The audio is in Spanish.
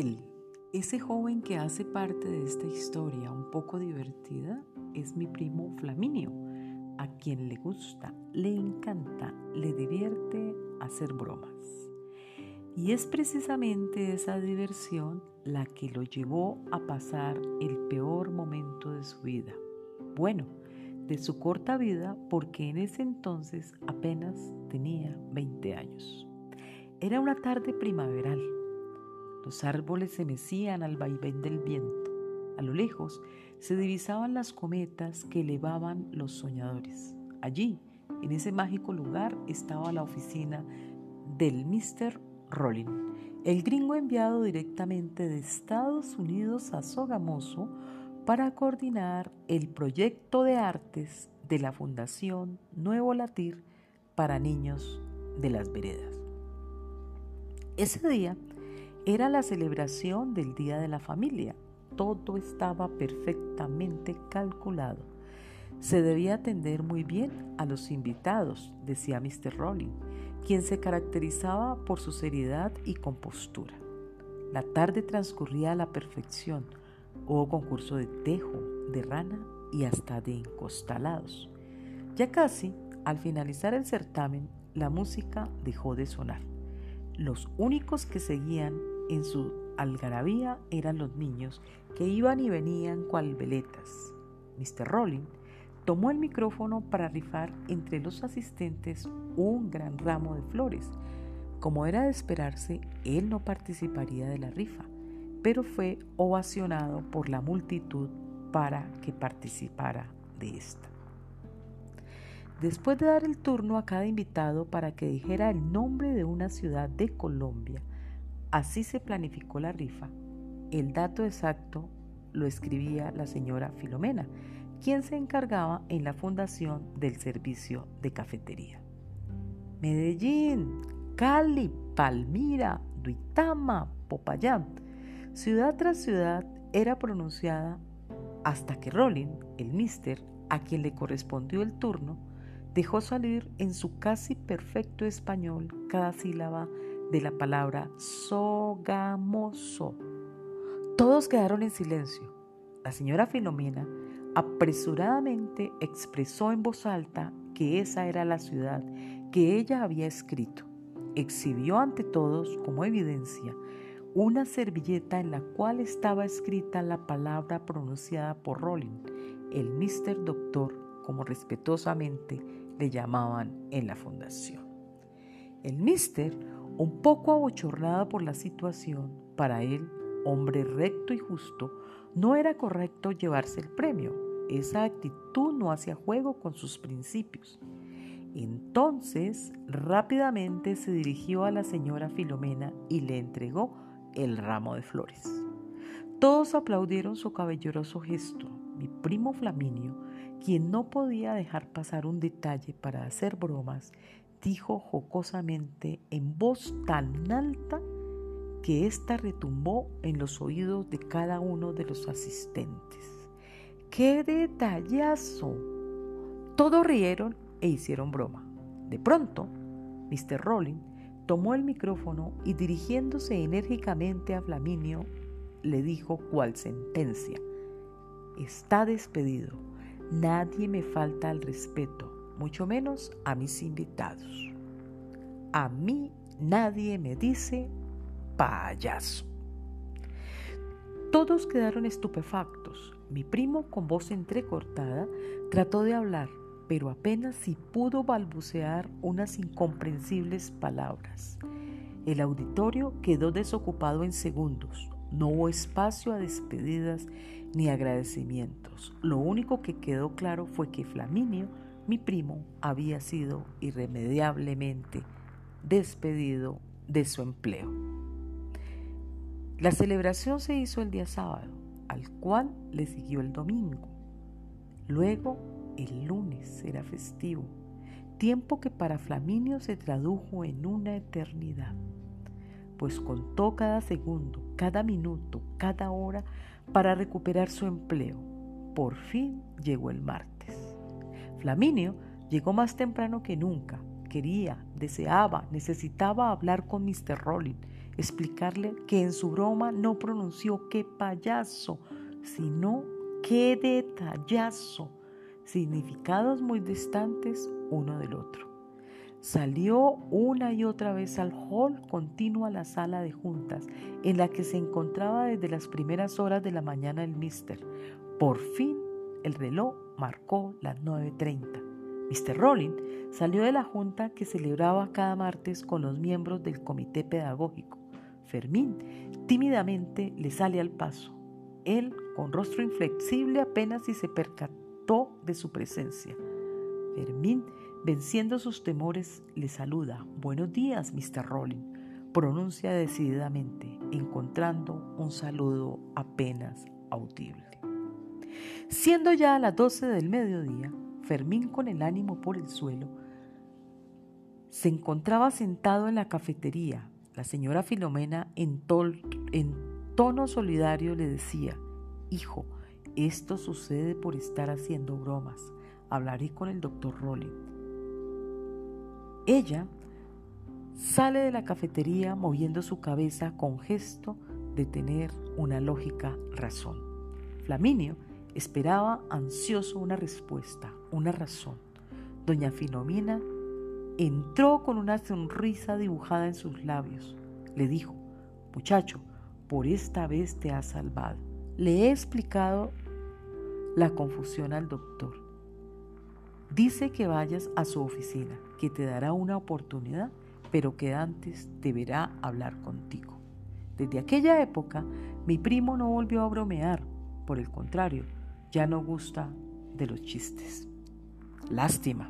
Él, ese joven que hace parte de esta historia un poco divertida, es mi primo Flaminio, a quien le gusta, le encanta, le divierte hacer bromas. Y es precisamente esa diversión la que lo llevó a pasar el peor momento de su vida. Bueno, de su corta vida porque en ese entonces apenas tenía 20 años. Era una tarde primaveral. Los árboles se mecían al vaivén del viento. A lo lejos se divisaban las cometas que elevaban los soñadores. Allí, en ese mágico lugar, estaba la oficina del Mr. Rolling, el gringo enviado directamente de Estados Unidos a Sogamoso para coordinar el proyecto de artes de la Fundación Nuevo Latir para niños de las veredas. Ese día era la celebración del Día de la Familia. Todo estaba perfectamente calculado. Se debía atender muy bien a los invitados, decía Mr. Rowling, quien se caracterizaba por su seriedad y compostura. La tarde transcurría a la perfección Hubo concurso de tejo, de rana y hasta de encostalados. Ya casi, al finalizar el certamen, la música dejó de sonar. Los únicos que seguían en su algarabía eran los niños que iban y venían cual veletas. Mr. Rowling tomó el micrófono para rifar entre los asistentes un gran ramo de flores. Como era de esperarse, él no participaría de la rifa pero fue ovacionado por la multitud para que participara de esta. Después de dar el turno a cada invitado para que dijera el nombre de una ciudad de Colombia, así se planificó la rifa. El dato exacto lo escribía la señora Filomena, quien se encargaba en la fundación del servicio de cafetería. Medellín, Cali, Palmira, Duitama, Popayán Ciudad tras ciudad era pronunciada hasta que Rolling, el mister, a quien le correspondió el turno, dejó salir en su casi perfecto español cada sílaba de la palabra sogamoso. Todos quedaron en silencio. La señora Filomena apresuradamente expresó en voz alta que esa era la ciudad que ella había escrito. Exhibió ante todos como evidencia una servilleta en la cual estaba escrita la palabra pronunciada por Rowling, el Mr. Doctor, como respetuosamente le llamaban en la fundación. El Mister, un poco abochornado por la situación, para él, hombre recto y justo, no era correcto llevarse el premio. Esa actitud no hacía juego con sus principios. Entonces, rápidamente se dirigió a la señora Filomena y le entregó el ramo de flores. Todos aplaudieron su cabelleroso gesto. Mi primo Flaminio, quien no podía dejar pasar un detalle para hacer bromas, dijo jocosamente en voz tan alta que ésta retumbó en los oídos de cada uno de los asistentes. ¡Qué detallazo! Todos rieron e hicieron broma. De pronto, Mr. Rowling tomó el micrófono y dirigiéndose enérgicamente a Flaminio, le dijo cual sentencia, está despedido, nadie me falta al respeto, mucho menos a mis invitados. A mí nadie me dice payaso. Todos quedaron estupefactos. Mi primo, con voz entrecortada, trató de hablar, pero apenas si pudo balbucear unas incomprensibles palabras. El auditorio quedó desocupado en segundos. No hubo espacio a despedidas ni agradecimientos. Lo único que quedó claro fue que Flaminio, mi primo, había sido irremediablemente despedido de su empleo. La celebración se hizo el día sábado, al cual le siguió el domingo. Luego el lunes era festivo, tiempo que para Flaminio se tradujo en una eternidad, pues contó cada segundo, cada minuto, cada hora para recuperar su empleo. Por fin llegó el martes. Flaminio llegó más temprano que nunca. Quería, deseaba, necesitaba hablar con Mr. Rowling explicarle que en su broma no pronunció qué payaso, sino qué detallazo, significados muy distantes uno del otro. Salió una y otra vez al hall continuo a la sala de juntas, en la que se encontraba desde las primeras horas de la mañana el mister. Por fin el reloj marcó las 9.30. Mr. Rowling salió de la junta que celebraba cada martes con los miembros del comité pedagógico. Fermín tímidamente le sale al paso. Él, con rostro inflexible, apenas si se percató de su presencia. Fermín, venciendo sus temores, le saluda. Buenos días, Mr. Rowling, pronuncia decididamente, encontrando un saludo apenas audible. Siendo ya a las doce del mediodía, Fermín con el ánimo por el suelo, se encontraba sentado en la cafetería. La señora Filomena en, tono solidario le decía, Hijo, esto sucede por estar haciendo bromas. Hablaré con el doctor Rowling. Ella sale de la cafetería moviendo su cabeza con gesto de tener una lógica razón. Flaminio Esperaba ansioso una respuesta, una razón. Doña Filomena entró con una sonrisa dibujada en sus labios. Le dijo, muchacho, por esta vez te has salvado. Le he explicado la confusión al doctor. Dice que vayas a su oficina, que te dará una oportunidad, pero que antes deberá hablar contigo. Desde aquella época, mi primo no volvió a bromear, por el contrario, ya no gusta de los chistes. Lástima.